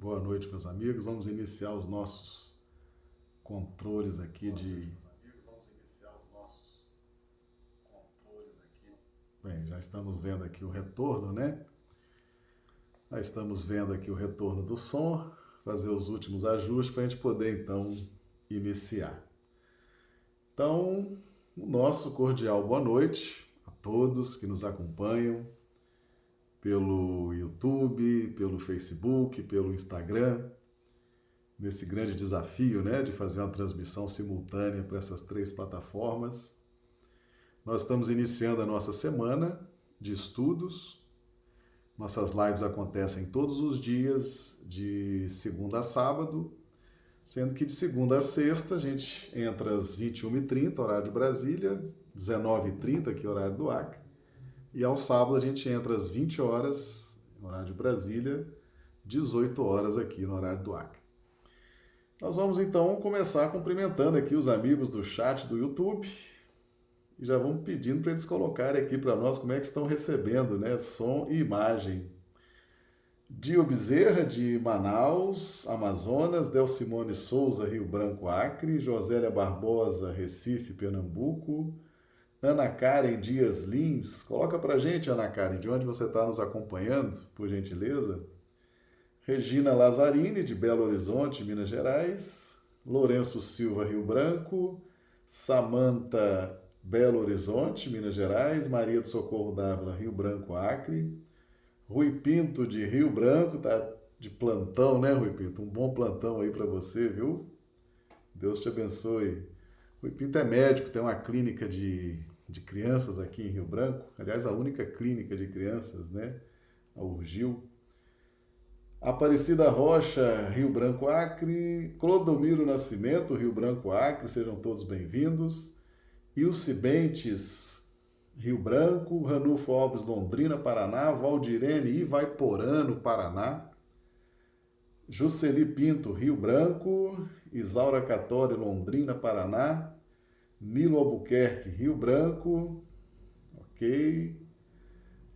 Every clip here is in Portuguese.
Boa noite, meus amigos. Vamos iniciar os nossos controles aqui Boa de. Noite, meus amigos. Vamos iniciar os nossos controles aqui. Bem, já estamos vendo aqui o retorno, né? Já estamos vendo aqui o retorno do som, fazer os últimos ajustes para a gente poder então iniciar. Então, o nosso cordial boa noite a todos que nos acompanham pelo YouTube, pelo Facebook, pelo Instagram, nesse grande desafio né, de fazer uma transmissão simultânea para essas três plataformas. Nós estamos iniciando a nossa semana de estudos. Nossas lives acontecem todos os dias, de segunda a sábado, sendo que de segunda a sexta a gente entra às 21h30, horário de Brasília, 19h30, aqui horário do Acre, e ao sábado a gente entra às 20 horas, horário de Brasília, 18 horas aqui no horário do Acre. Nós vamos então começar cumprimentando aqui os amigos do chat do YouTube e já vamos pedindo para eles colocarem aqui para nós como é que estão recebendo, né, som e imagem. Dio Bezerra, de Manaus, Amazonas, Del Simone Souza, Rio Branco, Acre, Josélia Barbosa, Recife, Pernambuco, Ana Karen Dias Lins. Coloca para gente, Ana Karen, de onde você está nos acompanhando, por gentileza. Regina Lazzarini, de Belo Horizonte, Minas Gerais. Lourenço Silva, Rio Branco. Samanta, Belo Horizonte, Minas Gerais. Maria do Socorro Dávila, Rio Branco, Acre. Rui Pinto, de Rio Branco, tá de plantão, né, Rui Pinto? Um bom plantão aí para você, viu? Deus te abençoe. Rui Pinto é médico, tem uma clínica de, de crianças aqui em Rio Branco, aliás, a única clínica de crianças, né? A Urgil. Aparecida Rocha, Rio Branco Acre, Clodomiro Nascimento, Rio Branco Acre, sejam todos bem-vindos. Ilse Bentes, Rio Branco, Ranulfo Alves, Londrina, Paraná, Valdirene Ivaiporano, Paraná. Juceli Pinto, Rio Branco, Isaura Catório, Londrina, Paraná, Nilo Albuquerque, Rio Branco, ok.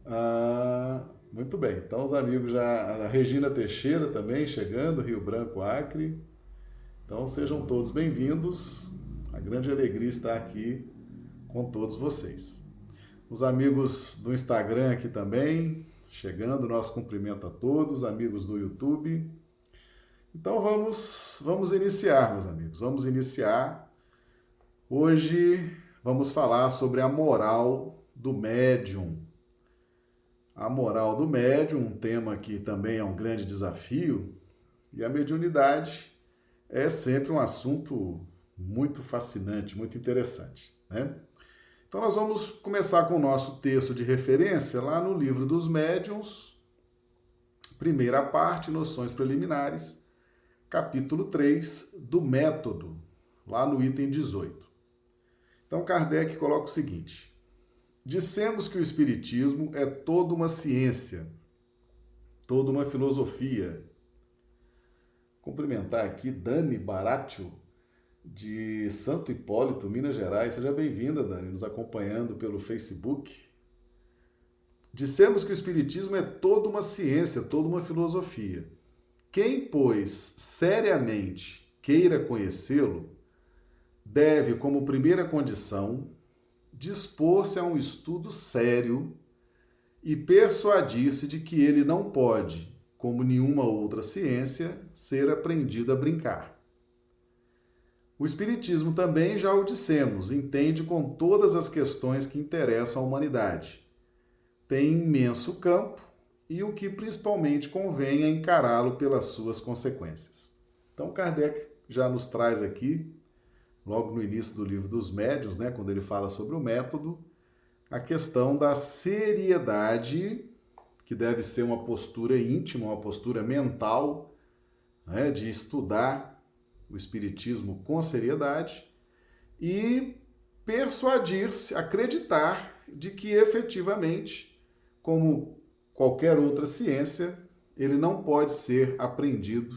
Ah, muito bem, então os amigos já, a Regina Teixeira também chegando, Rio Branco, Acre. Então sejam todos bem-vindos, a grande alegria estar aqui com todos vocês. Os amigos do Instagram aqui também, chegando, nosso cumprimento a todos, amigos do YouTube. Então vamos, vamos iniciar, meus amigos. Vamos iniciar. Hoje vamos falar sobre a moral do médium. A moral do médium, um tema que também é um grande desafio, e a mediunidade é sempre um assunto muito fascinante, muito interessante, né? Então nós vamos começar com o nosso texto de referência lá no livro dos médiuns, primeira parte, noções preliminares, capítulo 3 do método, lá no item 18. Então Kardec coloca o seguinte: Dissemos que o Espiritismo é toda uma ciência, toda uma filosofia. Cumprimentar aqui Dani Baratio, de Santo Hipólito, Minas Gerais. Seja bem-vinda, Dani, nos acompanhando pelo Facebook. Dissemos que o Espiritismo é toda uma ciência, toda uma filosofia. Quem, pois, seriamente queira conhecê-lo, deve, como primeira condição, dispor-se a um estudo sério e persuadir-se de que ele não pode, como nenhuma outra ciência, ser aprendido a brincar. O Espiritismo também, já o dissemos, entende com todas as questões que interessam a humanidade. Tem imenso campo e o que principalmente convém é encará-lo pelas suas consequências. Então, Kardec já nos traz aqui, logo no início do livro dos médios, né, quando ele fala sobre o método, a questão da seriedade, que deve ser uma postura íntima, uma postura mental, né, de estudar o Espiritismo com seriedade e persuadir-se, acreditar de que efetivamente, como qualquer outra ciência, ele não pode ser aprendido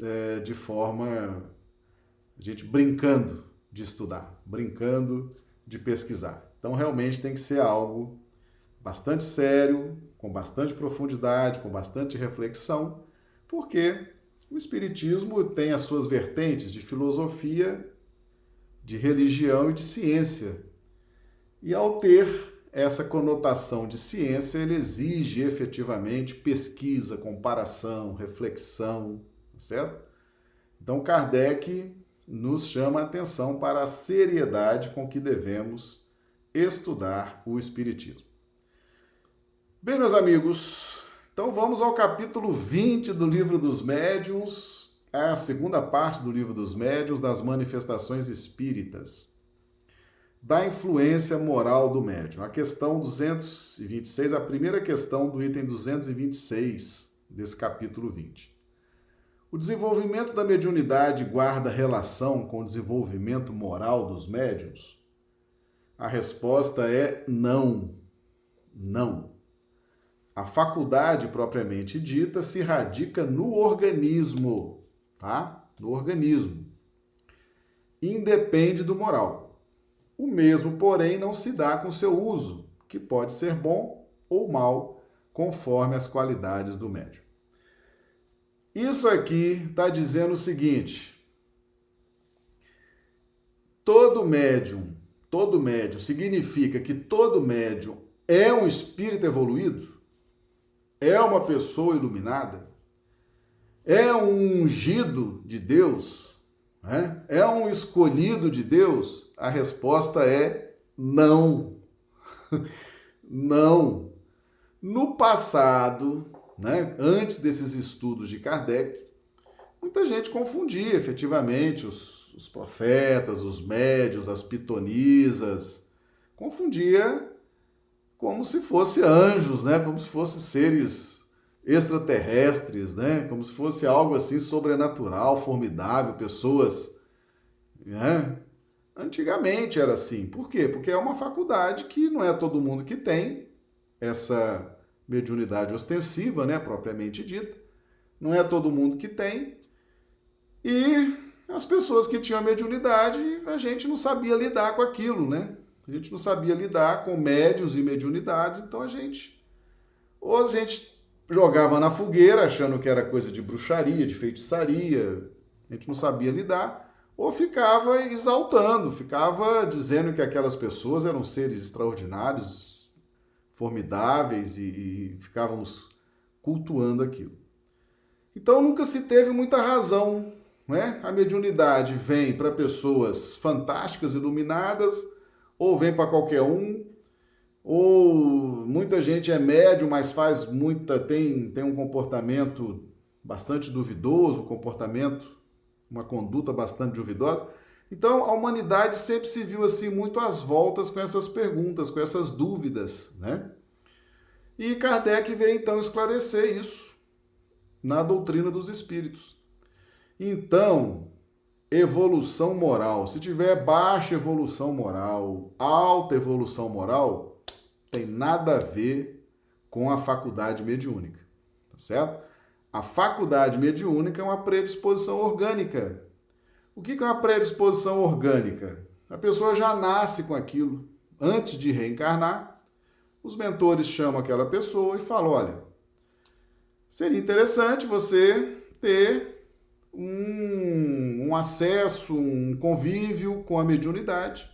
é, de forma, a gente brincando de estudar, brincando de pesquisar. Então, realmente tem que ser algo bastante sério, com bastante profundidade, com bastante reflexão, Porque o Espiritismo tem as suas vertentes de filosofia, de religião e de ciência. E ao ter essa conotação de ciência, ele exige efetivamente pesquisa, comparação, reflexão, tá certo? Então Kardec nos chama a atenção para a seriedade com que devemos estudar o Espiritismo. Bem, meus amigos, então vamos ao capítulo 20 do Livro dos Médiuns, a segunda parte do Livro dos Médiuns, das manifestações espíritas da influência moral do médium. A questão 226, a primeira questão do item 226 desse capítulo 20. O desenvolvimento da mediunidade guarda relação com o desenvolvimento moral dos médiums? A resposta é não. Não. A faculdade propriamente dita se radica no organismo, tá? No organismo. Independe do moral. O mesmo, porém, não se dá com seu uso, que pode ser bom ou mal, conforme as qualidades do médium. Isso aqui está dizendo o seguinte: todo médium, todo médium significa que todo médium é um espírito evoluído? É uma pessoa iluminada? É um ungido de Deus? Né? É um escolhido de Deus? A resposta é não. não. No passado, né, antes desses estudos de Kardec, muita gente confundia efetivamente os, os profetas, os médios, as pitonisas, confundia como se fossem anjos, né? como se fossem seres extraterrestres, né? Como se fosse algo assim sobrenatural, formidável, pessoas, né? Antigamente era assim. Por quê? Porque é uma faculdade que não é todo mundo que tem essa mediunidade ostensiva, né, propriamente dita. Não é todo mundo que tem. E as pessoas que tinham a mediunidade, a gente não sabia lidar com aquilo, né? A gente não sabia lidar com médios e mediunidades, então a gente ou a gente jogava na fogueira achando que era coisa de bruxaria, de feitiçaria, a gente não sabia lidar, ou ficava exaltando, ficava dizendo que aquelas pessoas eram seres extraordinários, formidáveis e, e ficávamos cultuando aquilo. Então nunca se teve muita razão, né? A mediunidade vem para pessoas fantásticas, iluminadas, ou vem para qualquer um, ou muita gente é médio, mas faz muita tem tem um comportamento bastante duvidoso, comportamento, uma conduta bastante duvidosa. Então, a humanidade sempre se viu assim muito às voltas com essas perguntas, com essas dúvidas, né? E Kardec veio então esclarecer isso na doutrina dos espíritos. Então, evolução moral, se tiver baixa evolução moral, alta evolução moral, tem nada a ver com a faculdade mediúnica, tá certo? A faculdade mediúnica é uma predisposição orgânica. O que é uma predisposição orgânica? A pessoa já nasce com aquilo. Antes de reencarnar, os mentores chamam aquela pessoa e falam: olha, seria interessante você ter um, um acesso, um convívio com a mediunidade.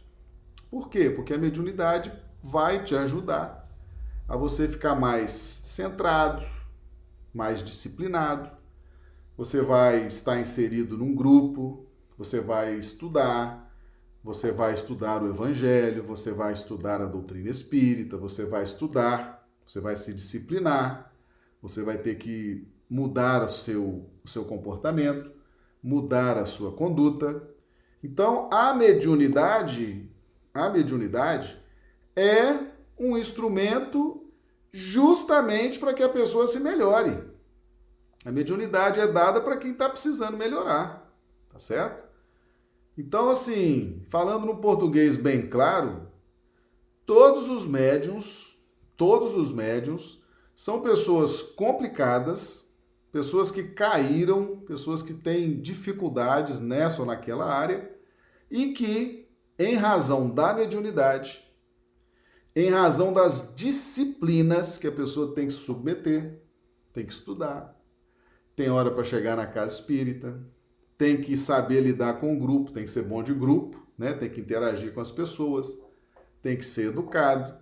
Por quê? Porque a mediunidade vai te ajudar a você ficar mais centrado, mais disciplinado. Você vai estar inserido num grupo, você vai estudar, você vai estudar o Evangelho, você vai estudar a doutrina espírita, você vai estudar, você vai se disciplinar, você vai ter que mudar o seu, o seu comportamento, mudar a sua conduta. Então, a mediunidade, a mediunidade, é um instrumento justamente para que a pessoa se melhore. A mediunidade é dada para quem está precisando melhorar, tá certo? Então, assim, falando no português bem claro, todos os médiums, todos os médiums são pessoas complicadas, pessoas que caíram, pessoas que têm dificuldades nessa ou naquela área e que, em razão da mediunidade, em razão das disciplinas que a pessoa tem que submeter, tem que estudar, tem hora para chegar na casa espírita, tem que saber lidar com o grupo, tem que ser bom de grupo, né? Tem que interagir com as pessoas, tem que ser educado,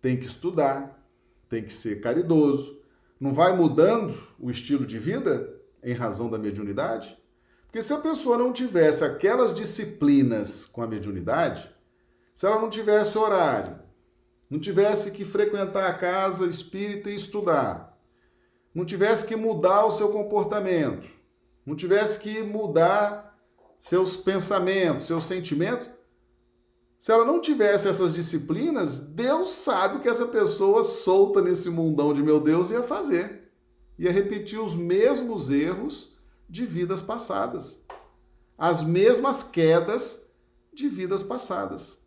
tem que estudar, tem que ser caridoso. Não vai mudando o estilo de vida em razão da mediunidade? Porque se a pessoa não tivesse aquelas disciplinas com a mediunidade, se ela não tivesse horário, não tivesse que frequentar a casa espírita e estudar, não tivesse que mudar o seu comportamento, não tivesse que mudar seus pensamentos, seus sentimentos, se ela não tivesse essas disciplinas, Deus sabe o que essa pessoa solta nesse mundão de meu Deus ia fazer. Ia repetir os mesmos erros de vidas passadas. As mesmas quedas de vidas passadas.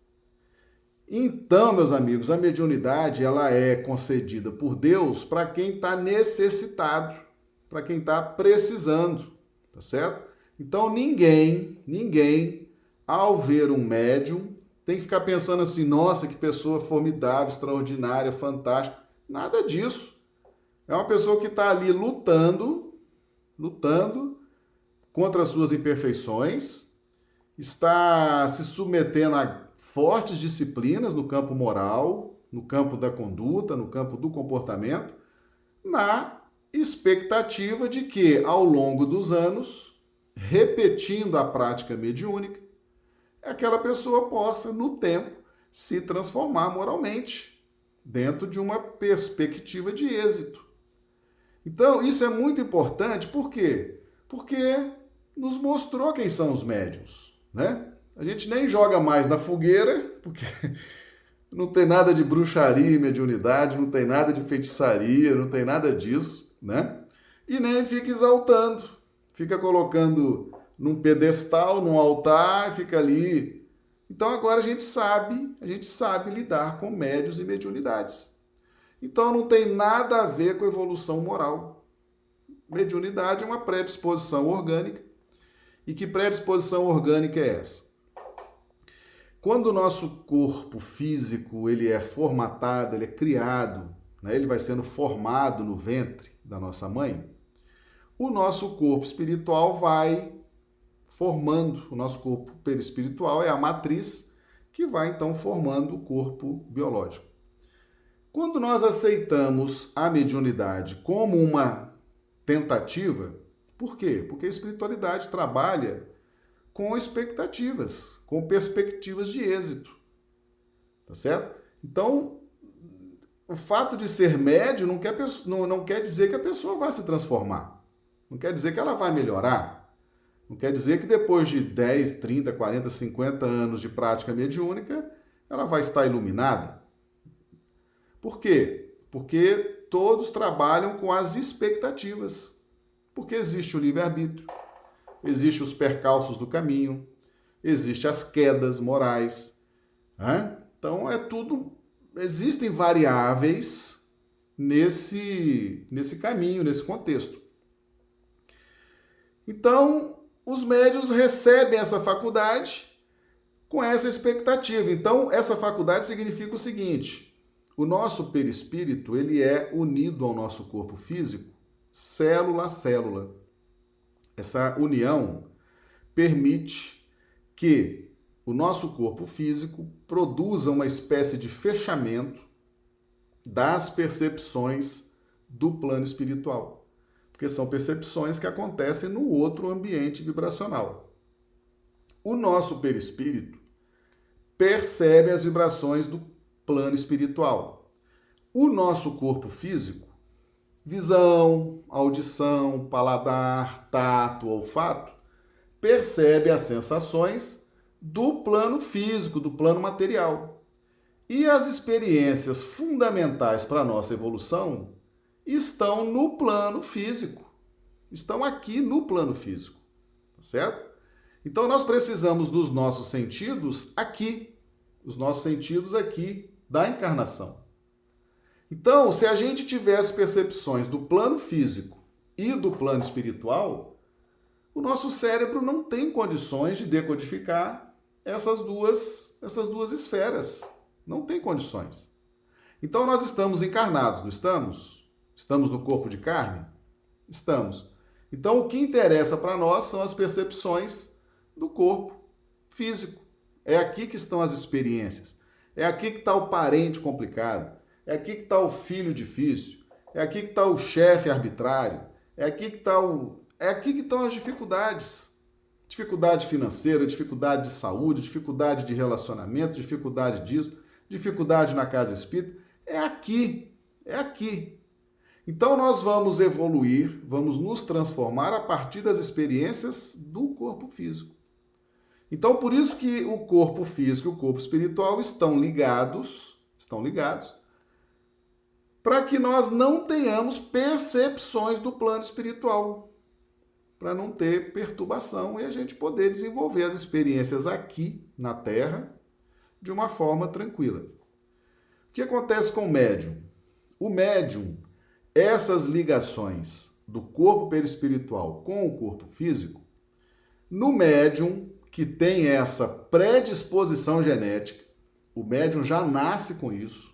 Então, meus amigos, a mediunidade ela é concedida por Deus para quem está necessitado, para quem está precisando, tá certo? Então ninguém, ninguém, ao ver um médium, tem que ficar pensando assim, nossa, que pessoa formidável, extraordinária, fantástica. Nada disso. É uma pessoa que está ali lutando, lutando contra as suas imperfeições, está se submetendo a fortes disciplinas no campo moral, no campo da conduta, no campo do comportamento, na expectativa de que, ao longo dos anos, repetindo a prática mediúnica, aquela pessoa possa, no tempo, se transformar moralmente, dentro de uma perspectiva de êxito. Então, isso é muito importante, por quê? Porque nos mostrou quem são os médios, né? A gente nem joga mais na fogueira, porque não tem nada de bruxaria e mediunidade, não tem nada de feitiçaria, não tem nada disso, né? E nem fica exaltando, fica colocando num pedestal, num altar, fica ali. Então agora a gente sabe, a gente sabe lidar com médios e mediunidades. Então não tem nada a ver com evolução moral. Mediunidade é uma predisposição orgânica. E que predisposição orgânica é essa? Quando o nosso corpo físico ele é formatado, ele é criado, né? ele vai sendo formado no ventre da nossa mãe, o nosso corpo espiritual vai formando o nosso corpo perispiritual, é a matriz que vai então formando o corpo biológico. Quando nós aceitamos a mediunidade como uma tentativa, por quê? Porque a espiritualidade trabalha com expectativas, com perspectivas de êxito. Tá certo? Então, o fato de ser médio não quer, não, não quer dizer que a pessoa vai se transformar. Não quer dizer que ela vai melhorar. Não quer dizer que depois de 10, 30, 40, 50 anos de prática mediúnica, ela vai estar iluminada. Por quê? Porque todos trabalham com as expectativas. Porque existe o livre-arbítrio, existe os percalços do caminho, existe as quedas morais. Né? Então é tudo. Existem variáveis nesse, nesse caminho, nesse contexto. Então, os médios recebem essa faculdade com essa expectativa. Então, essa faculdade significa o seguinte: o nosso perispírito ele é unido ao nosso corpo físico, célula a célula. Essa união permite que o nosso corpo físico produza uma espécie de fechamento das percepções do plano espiritual porque são percepções que acontecem no outro ambiente vibracional. O nosso perispírito percebe as vibrações do plano espiritual. O nosso corpo físico, visão, audição, paladar, tato, olfato, percebe as sensações do plano físico, do plano material. E as experiências fundamentais para a nossa evolução estão no plano físico. Estão aqui no plano físico. Tá certo? Então nós precisamos dos nossos sentidos aqui, os nossos sentidos aqui da encarnação. Então, se a gente tivesse percepções do plano físico e do plano espiritual, o nosso cérebro não tem condições de decodificar essas duas, essas duas esferas. Não tem condições. Então nós estamos encarnados, não estamos? Estamos no corpo de carne? Estamos. Então, o que interessa para nós são as percepções do corpo físico. É aqui que estão as experiências. É aqui que está o parente complicado. É aqui que está o filho difícil. É aqui que está o chefe arbitrário. É aqui que está o. É aqui que estão as dificuldades. Dificuldade financeira, dificuldade de saúde, dificuldade de relacionamento, dificuldade disso, dificuldade na casa espírita. É aqui. É aqui. Então nós vamos evoluir, vamos nos transformar a partir das experiências do corpo físico. Então por isso que o corpo físico e o corpo espiritual estão ligados, estão ligados, para que nós não tenhamos percepções do plano espiritual, para não ter perturbação e a gente poder desenvolver as experiências aqui na Terra de uma forma tranquila. O que acontece com o médium? O médium essas ligações do corpo perispiritual com o corpo físico, no médium que tem essa predisposição genética, o médium já nasce com isso.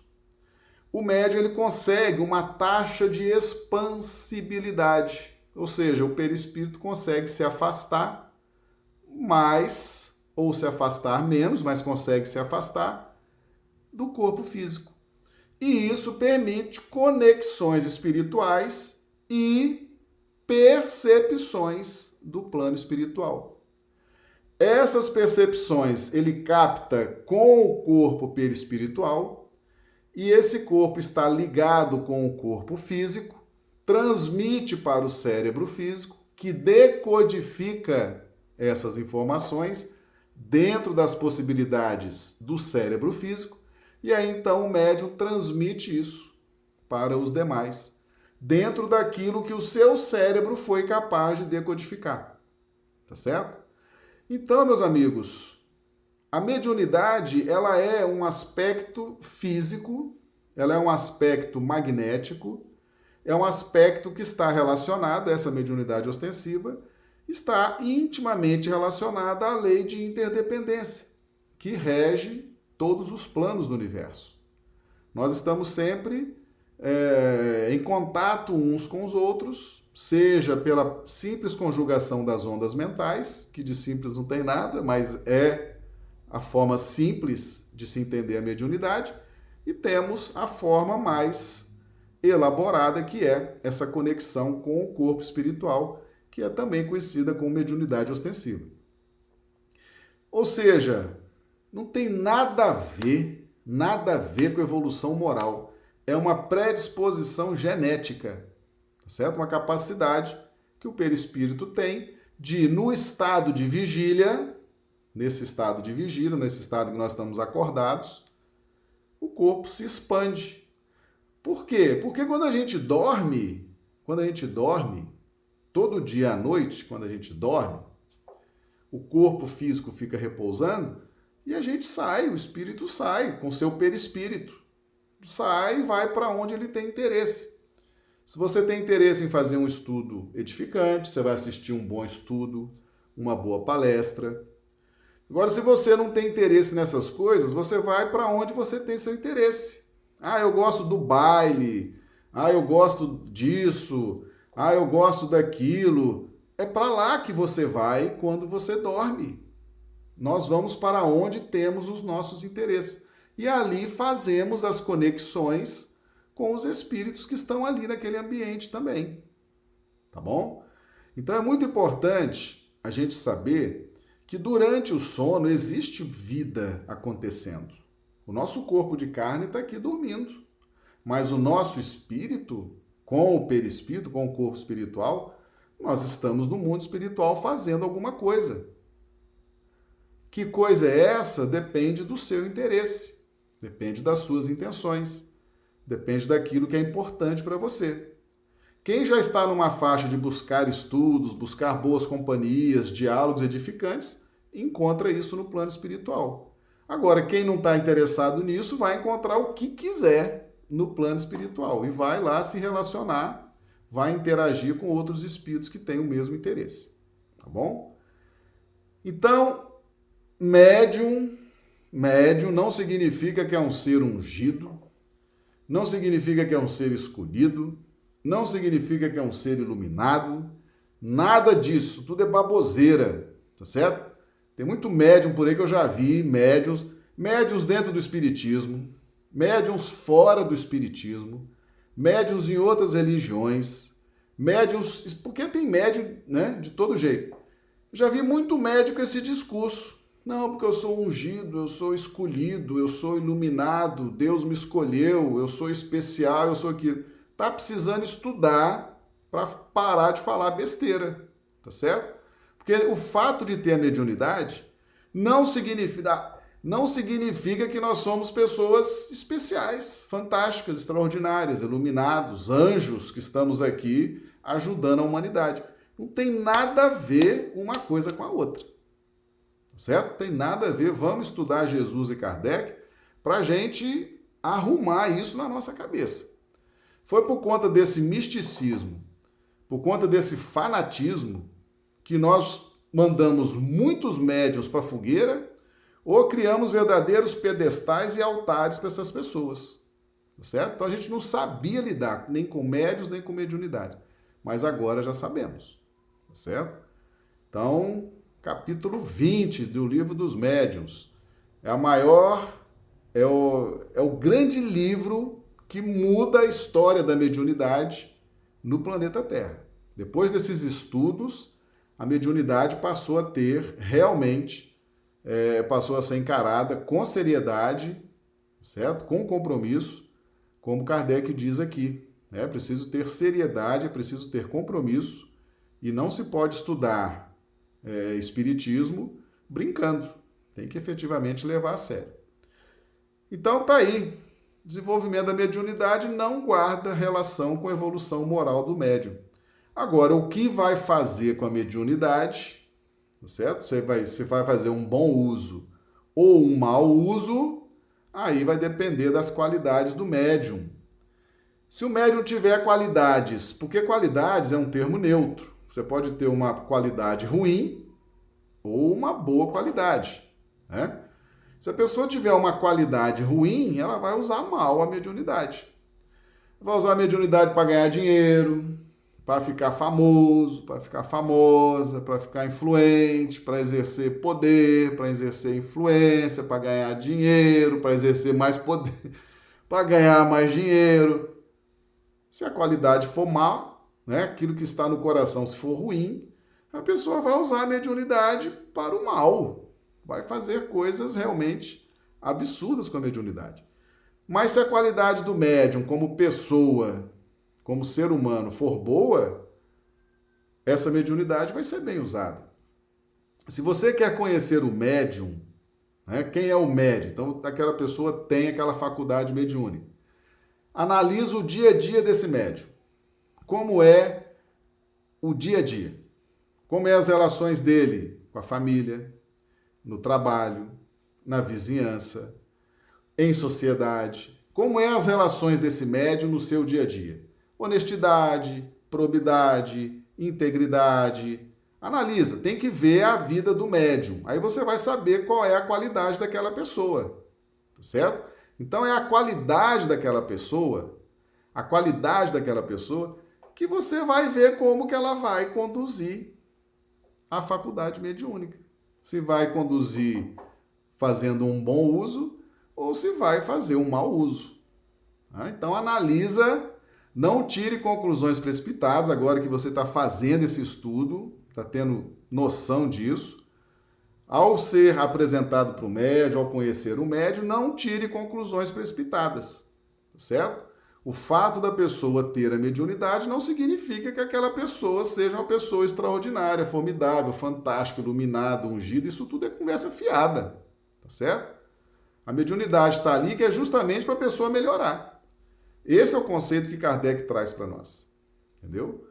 O médium ele consegue uma taxa de expansibilidade, ou seja, o perispírito consegue se afastar mais ou se afastar menos, mas consegue se afastar do corpo físico. E isso permite conexões espirituais e percepções do plano espiritual. Essas percepções ele capta com o corpo perispiritual e esse corpo está ligado com o corpo físico, transmite para o cérebro físico, que decodifica essas informações dentro das possibilidades do cérebro físico e aí então o médium transmite isso para os demais, dentro daquilo que o seu cérebro foi capaz de decodificar. Tá certo? Então, meus amigos, a mediunidade, ela é um aspecto físico, ela é um aspecto magnético, é um aspecto que está relacionado, essa mediunidade ostensiva, está intimamente relacionada à lei de interdependência, que rege todos os planos do universo. Nós estamos sempre é, em contato uns com os outros, seja pela simples conjugação das ondas mentais, que de simples não tem nada, mas é a forma simples de se entender a mediunidade, e temos a forma mais elaborada, que é essa conexão com o corpo espiritual, que é também conhecida como mediunidade ostensiva. Ou seja, não tem nada a ver, nada a ver com evolução moral. É uma predisposição genética, tá certo? Uma capacidade que o perispírito tem de, no estado de vigília, nesse estado de vigília, nesse estado que nós estamos acordados, o corpo se expande. Por quê? Porque quando a gente dorme, quando a gente dorme, todo dia à noite, quando a gente dorme, o corpo físico fica repousando, e a gente sai, o espírito sai com seu perispírito. Sai e vai para onde ele tem interesse. Se você tem interesse em fazer um estudo edificante, você vai assistir um bom estudo, uma boa palestra. Agora, se você não tem interesse nessas coisas, você vai para onde você tem seu interesse. Ah, eu gosto do baile. Ah, eu gosto disso. Ah, eu gosto daquilo. É para lá que você vai quando você dorme. Nós vamos para onde temos os nossos interesses. E ali fazemos as conexões com os espíritos que estão ali naquele ambiente também. Tá bom? Então é muito importante a gente saber que durante o sono existe vida acontecendo. O nosso corpo de carne está aqui dormindo, mas o nosso espírito, com o perispírito, com o corpo espiritual, nós estamos no mundo espiritual fazendo alguma coisa. Que coisa é essa? Depende do seu interesse, depende das suas intenções, depende daquilo que é importante para você. Quem já está numa faixa de buscar estudos, buscar boas companhias, diálogos edificantes, encontra isso no plano espiritual. Agora, quem não está interessado nisso vai encontrar o que quiser no plano espiritual e vai lá se relacionar, vai interagir com outros espíritos que têm o mesmo interesse. Tá bom? Então, Médium, médium não significa que é um ser ungido, não significa que é um ser escolhido, não significa que é um ser iluminado, Nada disso, tudo é baboseira, tá certo? Tem muito médium por aí que eu já vi, médiums, médiums dentro do espiritismo, médiums fora do espiritismo, médiums em outras religiões, médiums, porque tem médium, né, de todo jeito. Já vi muito médico com esse discurso. Não, porque eu sou ungido, eu sou escolhido, eu sou iluminado, Deus me escolheu, eu sou especial, eu sou aquilo. Tá precisando estudar para parar de falar besteira, tá certo? Porque o fato de ter a mediunidade não significa, não significa que nós somos pessoas especiais, fantásticas, extraordinárias, iluminados, anjos que estamos aqui ajudando a humanidade. Não tem nada a ver uma coisa com a outra. Certo? Tem nada a ver. Vamos estudar Jesus e Kardec para a gente arrumar isso na nossa cabeça. Foi por conta desse misticismo, por conta desse fanatismo, que nós mandamos muitos médios para a fogueira ou criamos verdadeiros pedestais e altares para essas pessoas. Tá certo? Então a gente não sabia lidar nem com médios nem com mediunidade. Mas agora já sabemos. Tá certo? Então, capítulo 20 do livro dos médiuns. É a maior, é o, é o grande livro que muda a história da mediunidade no planeta Terra. Depois desses estudos, a mediunidade passou a ter realmente, é, passou a ser encarada com seriedade, certo? Com compromisso, como Kardec diz aqui. É preciso ter seriedade, é preciso ter compromisso e não se pode estudar é, espiritismo brincando. Tem que efetivamente levar a sério. Então tá aí. Desenvolvimento da mediunidade não guarda relação com a evolução moral do médium. Agora, o que vai fazer com a mediunidade, certo? Você vai, você vai fazer um bom uso ou um mau uso, aí vai depender das qualidades do médium. Se o médium tiver qualidades, porque qualidades é um termo neutro, você pode ter uma qualidade ruim ou uma boa qualidade, né? Se a pessoa tiver uma qualidade ruim, ela vai usar mal a mediunidade. Vai usar a mediunidade para ganhar dinheiro, para ficar famoso, para ficar famosa, para ficar influente, para exercer poder, para exercer influência, para ganhar dinheiro, para exercer mais poder, para ganhar mais dinheiro. Se a qualidade for má, né, aquilo que está no coração, se for ruim, a pessoa vai usar a mediunidade para o mal, vai fazer coisas realmente absurdas com a mediunidade. Mas se a qualidade do médium como pessoa como ser humano for boa, essa mediunidade vai ser bem usada. Se você quer conhecer o médium, né, quem é o médium? Então, aquela pessoa tem aquela faculdade mediúnica. Analisa o dia a dia desse médium. Como é o dia a dia? Como é as relações dele com a família, no trabalho, na vizinhança, em sociedade? Como é as relações desse médium no seu dia a dia? Honestidade, probidade, integridade. Analisa, tem que ver a vida do médium. Aí você vai saber qual é a qualidade daquela pessoa. Tá certo? Então é a qualidade daquela pessoa, a qualidade daquela pessoa que você vai ver como que ela vai conduzir a faculdade mediúnica. Se vai conduzir fazendo um bom uso ou se vai fazer um mau uso. Tá? Então analisa não tire conclusões precipitadas agora que você está fazendo esse estudo, está tendo noção disso. Ao ser apresentado para o médio, ao conhecer o médio, não tire conclusões precipitadas, certo? O fato da pessoa ter a mediunidade não significa que aquela pessoa seja uma pessoa extraordinária, formidável, fantástica, iluminada, ungida. Isso tudo é conversa fiada, tá certo? A mediunidade está ali que é justamente para a pessoa melhorar. Esse é o conceito que Kardec traz para nós. Entendeu?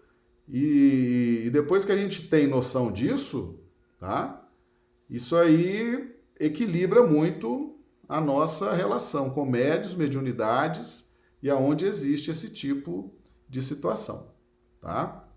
E, e, depois que a gente tem noção disso, tá? Isso aí equilibra muito a nossa relação com médios, mediunidades e aonde existe esse tipo de situação, tá?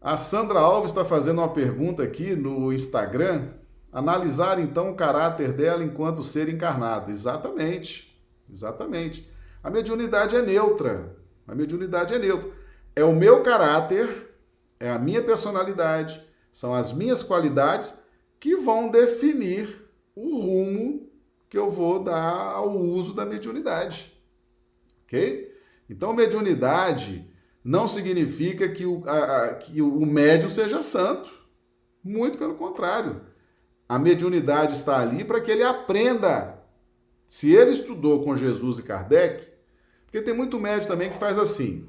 A Sandra Alves está fazendo uma pergunta aqui no Instagram. Analisar então o caráter dela enquanto ser encarnado. Exatamente, exatamente. A mediunidade é neutra. A mediunidade é neutra. É o meu caráter, é a minha personalidade, são as minhas qualidades que vão definir o rumo que eu vou dar ao uso da mediunidade. Ok? Então, mediunidade não significa que o, a, a, que o médium seja santo. Muito pelo contrário. A mediunidade está ali para que ele aprenda. Se ele estudou com Jesus e Kardec, porque tem muito médium também que faz assim.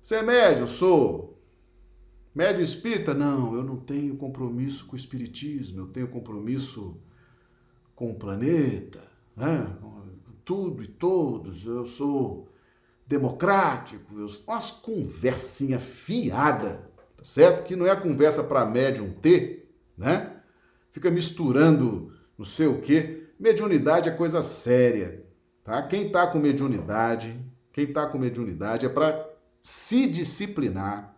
Você é médium? Sou. Médium espírita? Não, eu não tenho compromisso com o espiritismo, eu tenho compromisso com o planeta, né? com tudo e todos. Eu sou democrático, eu... umas conversinha fiada, tá certo? Que não é conversa para médium ter, né? Fica misturando não sei o quê. Mediunidade é coisa séria, tá? Quem tá com mediunidade, quem tá com mediunidade é para se disciplinar,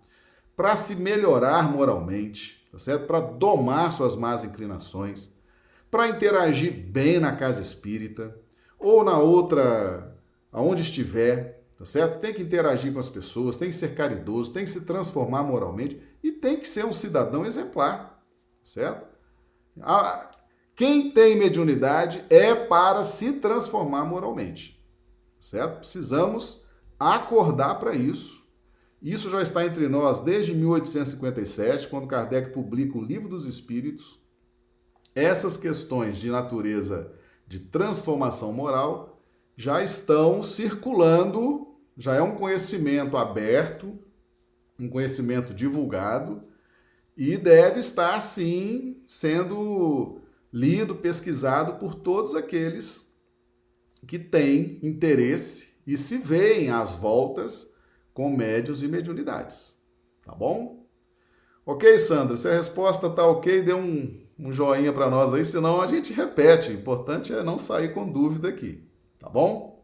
para se melhorar moralmente, tá certo? Para domar suas más inclinações, para interagir bem na casa espírita ou na outra, aonde estiver, tá certo? Tem que interagir com as pessoas, tem que ser caridoso, tem que se transformar moralmente e tem que ser um cidadão exemplar, certo? Quem tem mediunidade é para se transformar moralmente, certo? Precisamos acordar para isso. Isso já está entre nós desde 1857, quando Kardec publica o Livro dos Espíritos. Essas questões de natureza de transformação moral já estão circulando, já é um conhecimento aberto, um conhecimento divulgado e deve estar sim sendo lido, pesquisado por todos aqueles que têm interesse e se veem às voltas com médios e mediunidades. Tá bom? Ok, Sandra, se a resposta tá ok, dê um, um joinha para nós aí, senão a gente repete. O importante é não sair com dúvida aqui. Tá bom?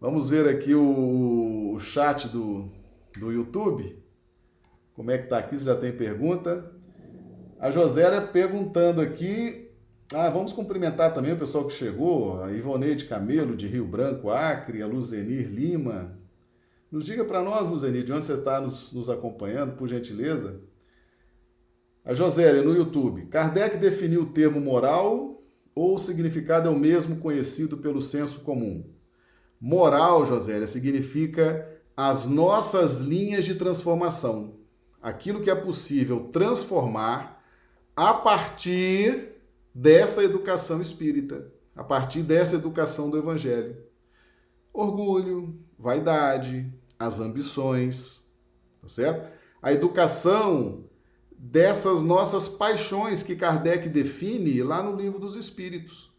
Vamos ver aqui o, o chat do, do YouTube. Como é que tá aqui? Se já tem pergunta. A Josélia perguntando aqui. Ah, vamos cumprimentar também o pessoal que chegou. A Ivoneide Camelo, de Rio Branco, Acre, a Luzenir Lima. Nos diga para nós, Luzenir, de onde você está nos, nos acompanhando, por gentileza. A Josélia, no YouTube. Kardec definiu o termo moral ou o significado é o mesmo conhecido pelo senso comum? Moral, Josélia, significa as nossas linhas de transformação. Aquilo que é possível transformar a partir dessa educação espírita, a partir dessa educação do Evangelho. Orgulho, vaidade, as ambições, tá certo? A educação dessas nossas paixões que Kardec define lá no livro dos Espíritos.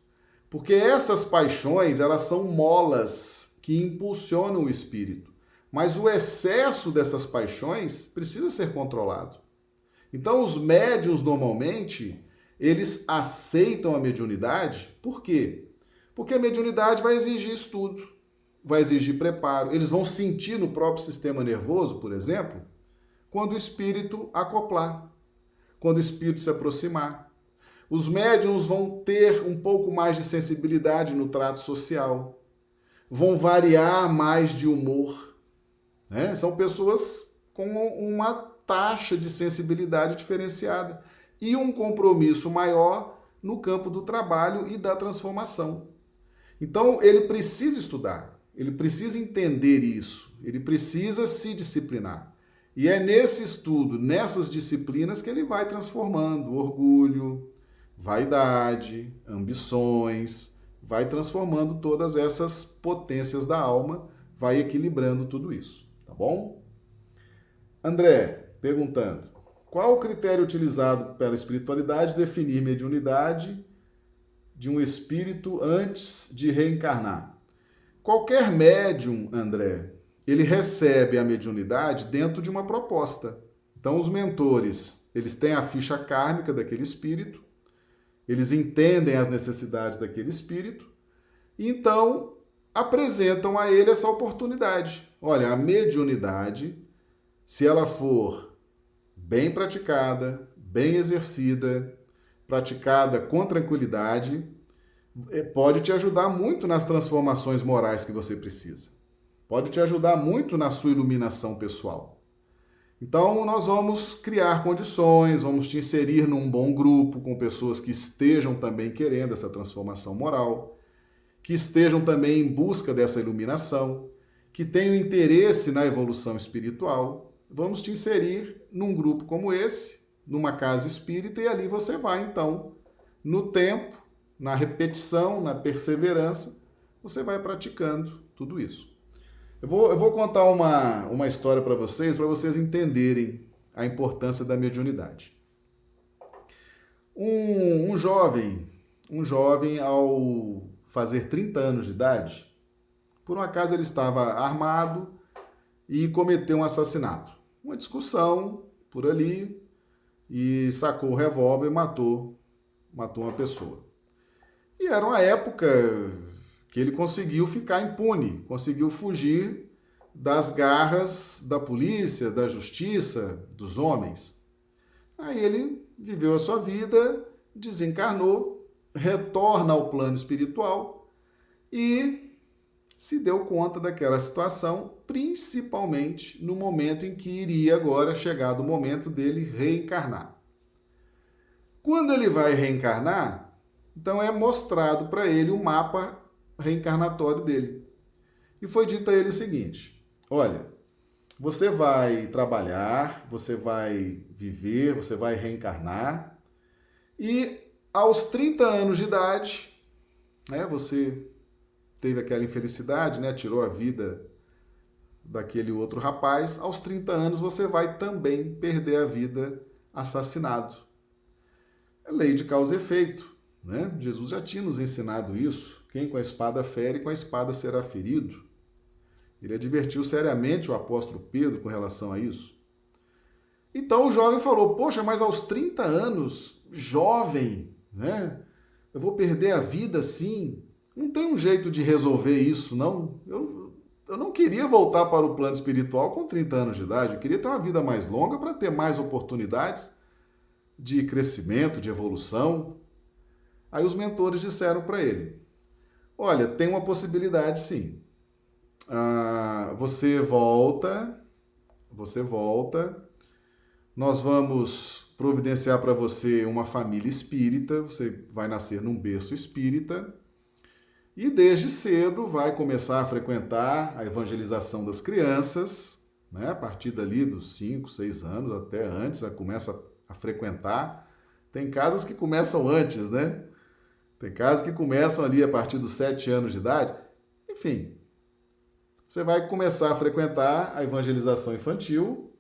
Porque essas paixões, elas são molas que impulsionam o espírito. Mas o excesso dessas paixões precisa ser controlado. Então, os médios normalmente, eles aceitam a mediunidade, por quê? Porque a mediunidade vai exigir estudo, vai exigir preparo. Eles vão sentir no próprio sistema nervoso, por exemplo, quando o espírito acoplar quando o espírito se aproximar. Os médiums vão ter um pouco mais de sensibilidade no trato social, vão variar mais de humor. Né? São pessoas com uma taxa de sensibilidade diferenciada e um compromisso maior no campo do trabalho e da transformação. Então, ele precisa estudar, ele precisa entender isso, ele precisa se disciplinar. E é nesse estudo, nessas disciplinas, que ele vai transformando orgulho, vaidade, ambições, vai transformando todas essas potências da alma, vai equilibrando tudo isso, tá bom? André, perguntando: qual o critério utilizado pela espiritualidade definir mediunidade de um espírito antes de reencarnar? Qualquer médium, André, ele recebe a mediunidade dentro de uma proposta. Então, os mentores, eles têm a ficha kármica daquele espírito, eles entendem as necessidades daquele espírito, e então apresentam a ele essa oportunidade. Olha, a mediunidade, se ela for bem praticada, bem exercida, praticada com tranquilidade, eh, pode te ajudar muito nas transformações morais que você precisa. Pode te ajudar muito na sua iluminação pessoal. Então, nós vamos criar condições, vamos te inserir num bom grupo com pessoas que estejam também querendo essa transformação moral, que estejam também em busca dessa iluminação, que tenham interesse na evolução espiritual. Vamos te inserir num grupo como esse, numa casa espírita, e ali você vai, então, no tempo, na repetição, na perseverança, você vai praticando tudo isso. Eu vou, eu vou contar uma, uma história para vocês, para vocês entenderem a importância da mediunidade. Um, um jovem, um jovem ao fazer 30 anos de idade, por um acaso ele estava armado e cometeu um assassinato. Uma discussão por ali e sacou o revólver e matou, matou uma pessoa. E era uma época que ele conseguiu ficar impune, conseguiu fugir das garras da polícia, da justiça, dos homens. Aí ele viveu a sua vida, desencarnou, retorna ao plano espiritual e se deu conta daquela situação, principalmente no momento em que iria agora chegar o momento dele reencarnar. Quando ele vai reencarnar, então é mostrado para ele o mapa reencarnatório dele. E foi dito a ele o seguinte: olha, você vai trabalhar, você vai viver, você vai reencarnar, e aos 30 anos de idade, né, você teve aquela infelicidade, né, tirou a vida daquele outro rapaz, aos 30 anos você vai também perder a vida assassinado. É lei de causa e efeito. Né? Jesus já tinha nos ensinado isso. Quem com a espada fere, com a espada será ferido. Ele advertiu seriamente o apóstolo Pedro com relação a isso. Então o jovem falou: Poxa, mas aos 30 anos, jovem, né? Eu vou perder a vida assim. Não tem um jeito de resolver isso, não. Eu, eu não queria voltar para o plano espiritual com 30 anos de idade. Eu queria ter uma vida mais longa para ter mais oportunidades de crescimento, de evolução. Aí os mentores disseram para ele: Olha, tem uma possibilidade sim. Ah, você volta, você volta, nós vamos providenciar para você uma família espírita, você vai nascer num berço espírita e desde cedo vai começar a frequentar a evangelização das crianças, né? a partir dali dos 5, 6 anos, até antes, começa a frequentar. Tem casas que começam antes, né? Tem casas que começam ali a partir dos 7 anos de idade. Enfim, você vai começar a frequentar a evangelização infantil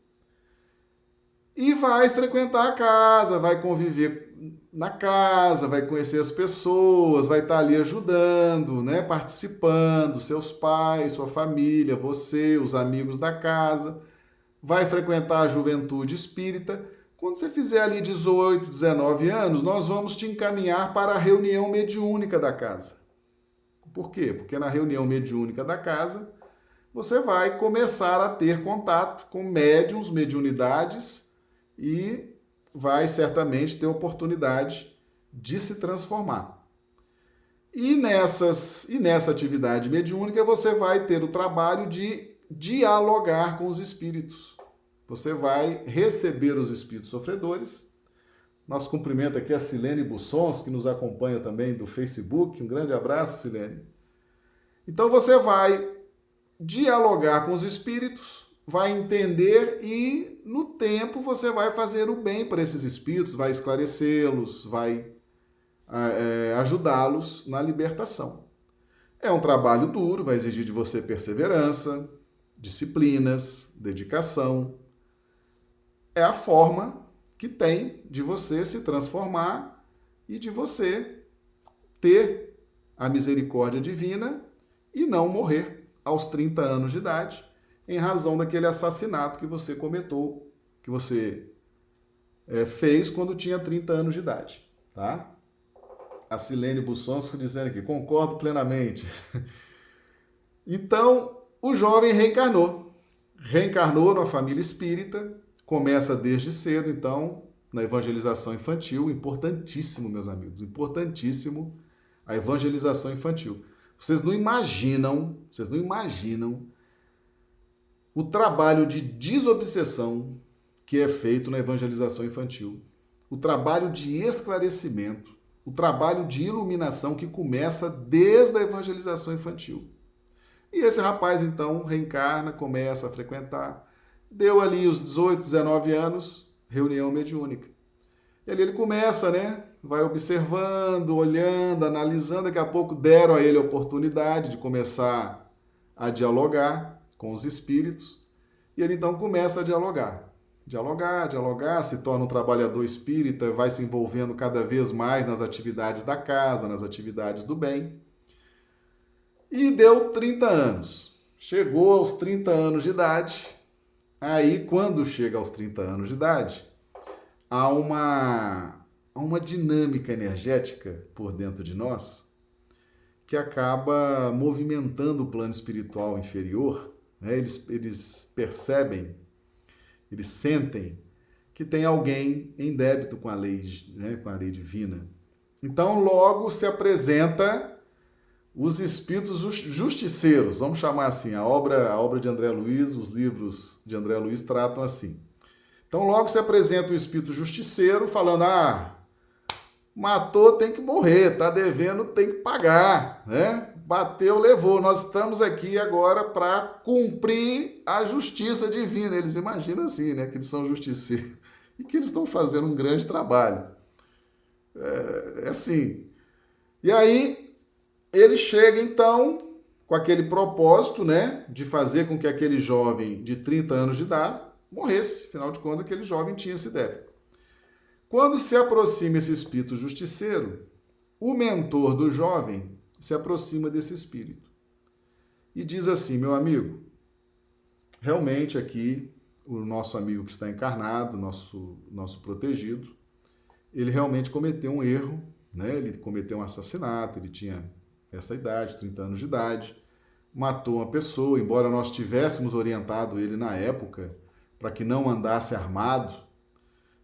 e vai frequentar a casa, vai conviver na casa, vai conhecer as pessoas, vai estar ali ajudando, né, participando, seus pais, sua família, você, os amigos da casa, vai frequentar a juventude espírita quando você fizer ali 18, 19 anos, nós vamos te encaminhar para a reunião mediúnica da casa. Por quê? Porque na reunião mediúnica da casa, você vai começar a ter contato com médiums, mediunidades e vai certamente ter oportunidade de se transformar. E, nessas, e nessa atividade mediúnica você vai ter o trabalho de dialogar com os espíritos. Você vai receber os espíritos sofredores. Nosso cumprimento aqui a Silene Bussons, que nos acompanha também do Facebook. Um grande abraço, Silene. Então você vai dialogar com os espíritos, vai entender e no tempo você vai fazer o bem para esses espíritos, vai esclarecê-los, vai é, ajudá-los na libertação. É um trabalho duro, vai exigir de você perseverança, disciplinas, dedicação, é a forma que tem de você se transformar e de você ter a misericórdia divina e não morrer aos 30 anos de idade em razão daquele assassinato que você cometeu, que você é, fez quando tinha 30 anos de idade, tá? A Silene Bussonsko dizendo aqui, concordo plenamente. então, o jovem reencarnou. Reencarnou na família espírita, começa desde cedo, então, na evangelização infantil, importantíssimo, meus amigos, importantíssimo a evangelização infantil. Vocês não imaginam, vocês não imaginam o trabalho de desobsessão, que é feito na evangelização infantil. O trabalho de esclarecimento, o trabalho de iluminação que começa desde a evangelização infantil. E esse rapaz então reencarna, começa a frequentar, deu ali os 18, 19 anos, reunião mediúnica. E ali ele começa, né? Vai observando, olhando, analisando, daqui a pouco deram a ele a oportunidade de começar a dialogar com os espíritos, e ele então começa a dialogar dialogar, dialogar, se torna um trabalhador espírita, vai se envolvendo cada vez mais nas atividades da casa, nas atividades do bem. E deu 30 anos. Chegou aos 30 anos de idade. Aí, quando chega aos 30 anos de idade, há uma, há uma dinâmica energética por dentro de nós que acaba movimentando o plano espiritual inferior. Né? Eles, eles percebem eles sentem que tem alguém em débito com a lei, né, com a lei divina. Então, logo se apresenta os espíritos justiceiros, vamos chamar assim, a obra, a obra de André Luiz, os livros de André Luiz tratam assim. Então, logo se apresenta o espírito justiceiro falando: "Ah, matou, tem que morrer, tá devendo, tem que pagar, né? bateu, levou. Nós estamos aqui agora para cumprir a justiça divina. Eles imaginam assim, né? Que eles são justiceiros e que eles estão fazendo um grande trabalho. É, é assim. E aí ele chega então com aquele propósito, né, de fazer com que aquele jovem de 30 anos de idade morresse. Afinal de contas, aquele jovem tinha esse débito. Quando se aproxima esse espírito justiceiro, o mentor do jovem se aproxima desse espírito e diz assim: meu amigo, realmente aqui o nosso amigo que está encarnado, nosso nosso protegido, ele realmente cometeu um erro, né? Ele cometeu um assassinato, ele tinha essa idade, 30 anos de idade, matou uma pessoa, embora nós tivéssemos orientado ele na época para que não andasse armado,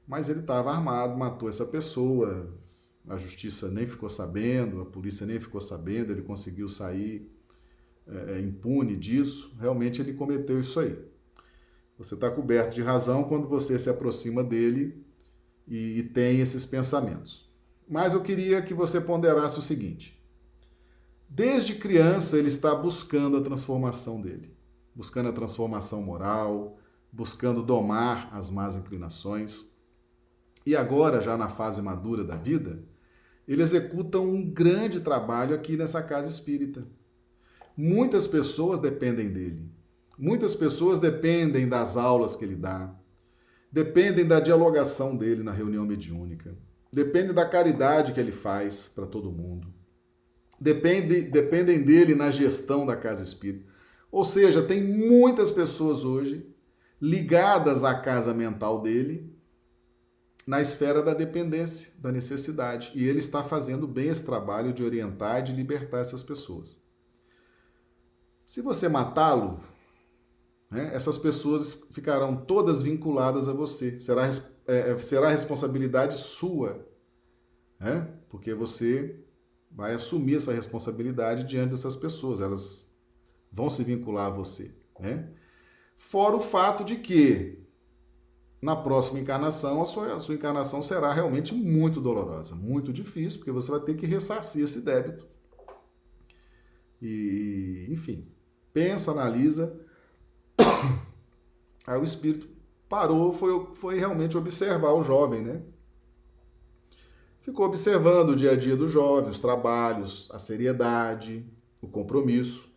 mas ele estava armado, matou essa pessoa, a justiça nem ficou sabendo, a polícia nem ficou sabendo, ele conseguiu sair é, é impune disso. Realmente ele cometeu isso aí. Você está coberto de razão quando você se aproxima dele e, e tem esses pensamentos. Mas eu queria que você ponderasse o seguinte: desde criança ele está buscando a transformação dele, buscando a transformação moral, buscando domar as más inclinações. E agora, já na fase madura da vida, ele executa um grande trabalho aqui nessa casa espírita. Muitas pessoas dependem dele. Muitas pessoas dependem das aulas que ele dá, dependem da dialogação dele na reunião mediúnica, dependem da caridade que ele faz para todo mundo, depende, dependem dele na gestão da casa espírita. Ou seja, tem muitas pessoas hoje ligadas à casa mental dele na esfera da dependência, da necessidade. E ele está fazendo bem esse trabalho de orientar de libertar essas pessoas. Se você matá-lo, né, essas pessoas ficarão todas vinculadas a você. Será, é, é, será responsabilidade sua, né, porque você vai assumir essa responsabilidade diante dessas pessoas. Elas vão se vincular a você. Né? Fora o fato de que na próxima encarnação, a sua, a sua encarnação será realmente muito dolorosa, muito difícil, porque você vai ter que ressarcir esse débito. E, enfim, pensa, analisa. Aí o espírito parou, foi, foi realmente observar o jovem, né? Ficou observando o dia a dia do jovem, os trabalhos, a seriedade, o compromisso.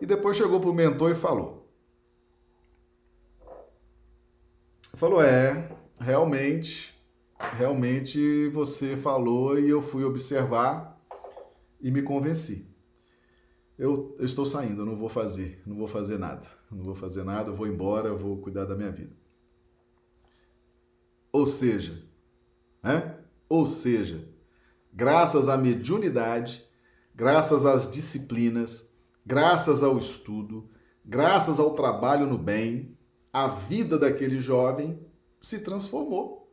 E depois chegou para o mentor e falou: Falou, é, realmente, realmente você falou e eu fui observar e me convenci. Eu, eu, estou saindo, eu não vou fazer, não vou fazer nada. Não vou fazer nada, eu vou embora, eu vou cuidar da minha vida. Ou seja, né? Ou seja, graças à mediunidade, graças às disciplinas, graças ao estudo, graças ao trabalho no bem, a vida daquele jovem se transformou.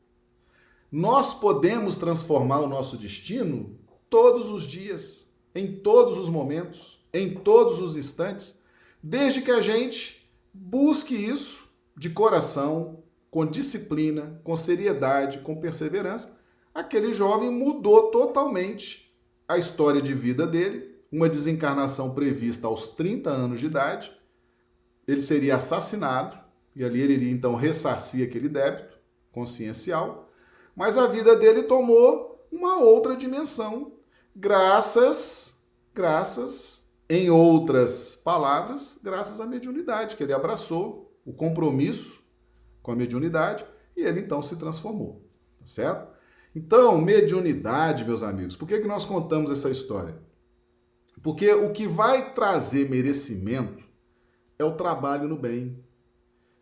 Nós podemos transformar o nosso destino todos os dias, em todos os momentos, em todos os instantes, desde que a gente busque isso de coração, com disciplina, com seriedade, com perseverança, aquele jovem mudou totalmente a história de vida dele, uma desencarnação prevista aos 30 anos de idade, ele seria assassinado, e ali ele iria então ressarcir aquele débito consciencial, mas a vida dele tomou uma outra dimensão, graças, graças, em outras palavras, graças à mediunidade, que ele abraçou o compromisso com a mediunidade e ele então se transformou, tá certo? Então, mediunidade, meus amigos, por que, que nós contamos essa história? Porque o que vai trazer merecimento é o trabalho no bem,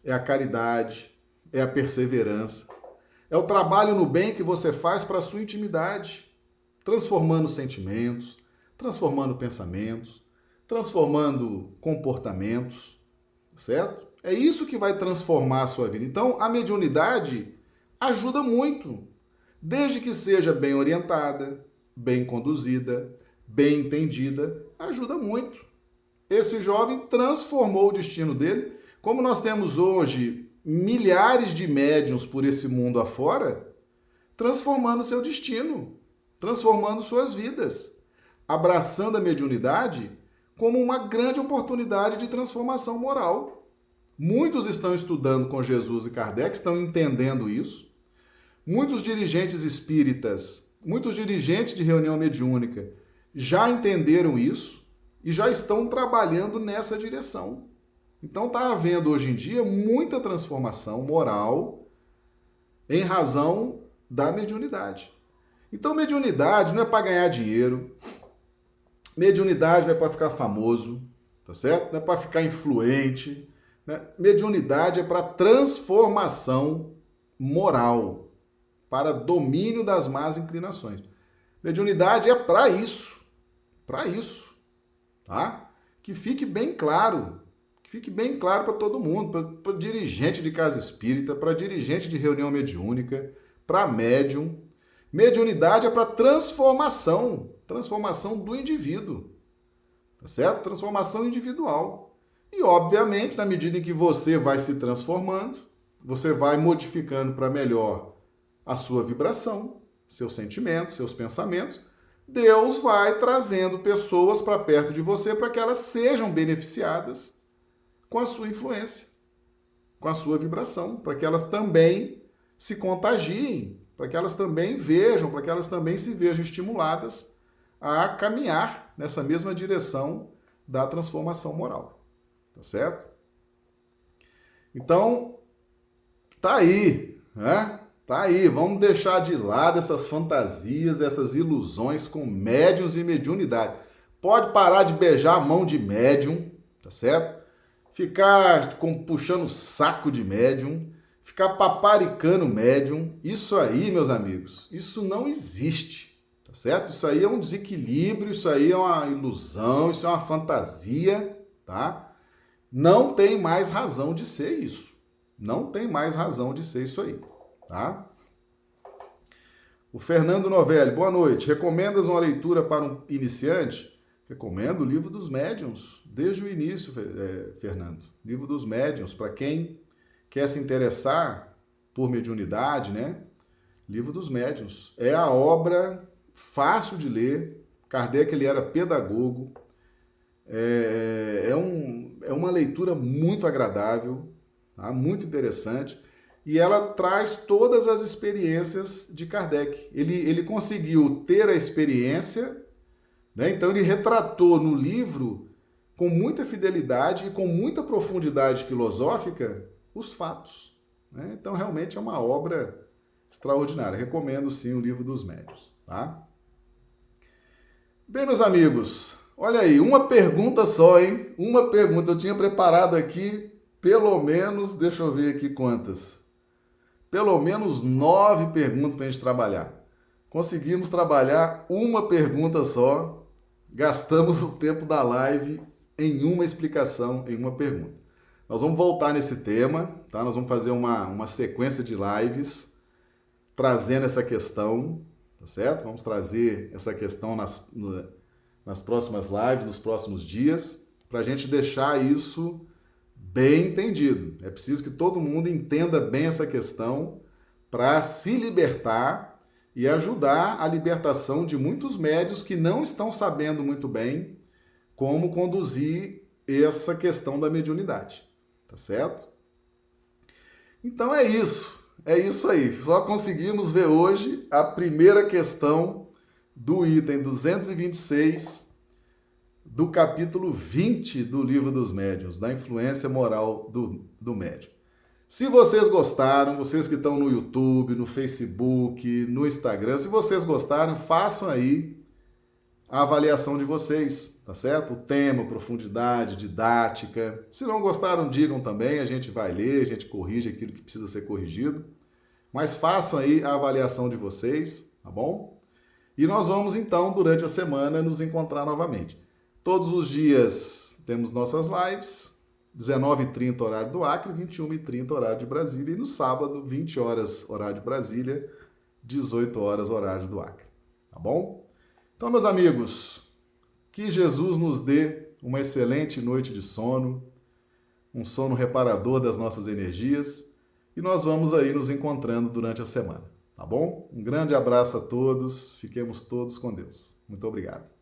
é a caridade, é a perseverança, é o trabalho no bem que você faz para a sua intimidade, transformando sentimentos, transformando pensamentos, transformando comportamentos, certo? É isso que vai transformar a sua vida. Então, a mediunidade ajuda muito, desde que seja bem orientada, bem conduzida, bem entendida, ajuda muito. Esse jovem transformou o destino dele. Como nós temos hoje milhares de médiums por esse mundo afora, transformando seu destino, transformando suas vidas, abraçando a mediunidade como uma grande oportunidade de transformação moral. Muitos estão estudando com Jesus e Kardec, estão entendendo isso. Muitos dirigentes espíritas, muitos dirigentes de reunião mediúnica já entenderam isso e já estão trabalhando nessa direção. Então está havendo hoje em dia muita transformação moral em razão da mediunidade. Então mediunidade não é para ganhar dinheiro, mediunidade não é para ficar famoso, tá certo? Não é para ficar influente. Né? Mediunidade é para transformação moral, para domínio das más inclinações. Mediunidade é para isso para isso, tá? Que fique bem claro, fique bem claro para todo mundo, para dirigente de casa espírita, para dirigente de reunião mediúnica, para médium. Mediunidade é para transformação, transformação do indivíduo, tá certo? Transformação individual. E, obviamente, na medida em que você vai se transformando, você vai modificando para melhor a sua vibração, seus sentimentos, seus pensamentos, Deus vai trazendo pessoas para perto de você para que elas sejam beneficiadas com a sua influência, com a sua vibração, para que elas também se contagiem, para que elas também vejam, para que elas também se vejam estimuladas a caminhar nessa mesma direção da transformação moral. Tá certo? Então, tá aí, né? Tá aí, vamos deixar de lado essas fantasias, essas ilusões com médiums e mediunidade. Pode parar de beijar a mão de médium, tá certo? Ficar com, puxando saco de médium, ficar paparicando médium. Isso aí, meus amigos, isso não existe, tá certo? Isso aí é um desequilíbrio, isso aí é uma ilusão, isso é uma fantasia, tá? Não tem mais razão de ser isso. Não tem mais razão de ser isso aí tá? O Fernando Novelli, boa noite. Recomendas uma leitura para um iniciante? Recomendo o livro dos médiuns, desde o início, é, Fernando. Livro dos médiuns, para quem quer se interessar por mediunidade, né? Livro dos médiuns. É a obra fácil de ler. Kardec ele era pedagogo. É, é, um, é uma leitura muito agradável, tá? muito interessante e ela traz todas as experiências de Kardec. Ele, ele conseguiu ter a experiência, né? então ele retratou no livro, com muita fidelidade e com muita profundidade filosófica, os fatos. Né? Então, realmente é uma obra extraordinária. Recomendo sim o livro dos médios. Tá? Bem, meus amigos, olha aí, uma pergunta só, hein? Uma pergunta. Eu tinha preparado aqui, pelo menos, deixa eu ver aqui quantas pelo menos nove perguntas para a gente trabalhar. Conseguimos trabalhar uma pergunta só, gastamos o tempo da live em uma explicação, em uma pergunta. Nós vamos voltar nesse tema, tá? Nós vamos fazer uma, uma sequência de lives trazendo essa questão, tá certo? Vamos trazer essa questão nas, nas próximas lives, nos próximos dias, para a gente deixar isso bem entendido. É preciso que todo mundo entenda bem essa questão para se libertar e ajudar a libertação de muitos médios que não estão sabendo muito bem como conduzir essa questão da mediunidade. Tá certo? Então é isso. É isso aí. Só conseguimos ver hoje a primeira questão do item 226 do capítulo 20 do Livro dos Médiuns, da influência moral do, do médium. Se vocês gostaram, vocês que estão no YouTube, no Facebook, no Instagram, se vocês gostaram, façam aí a avaliação de vocês, tá certo? O tema, profundidade, didática. Se não gostaram, digam também, a gente vai ler, a gente corrige aquilo que precisa ser corrigido. Mas façam aí a avaliação de vocês, tá bom? E nós vamos então, durante a semana, nos encontrar novamente. Todos os dias temos nossas lives, 19h30 horário do Acre, 21h30 horário de Brasília, e no sábado, 20 horas horário de Brasília, 18 horas horário do Acre. Tá bom? Então, meus amigos, que Jesus nos dê uma excelente noite de sono, um sono reparador das nossas energias, e nós vamos aí nos encontrando durante a semana, tá bom? Um grande abraço a todos, fiquemos todos com Deus. Muito obrigado.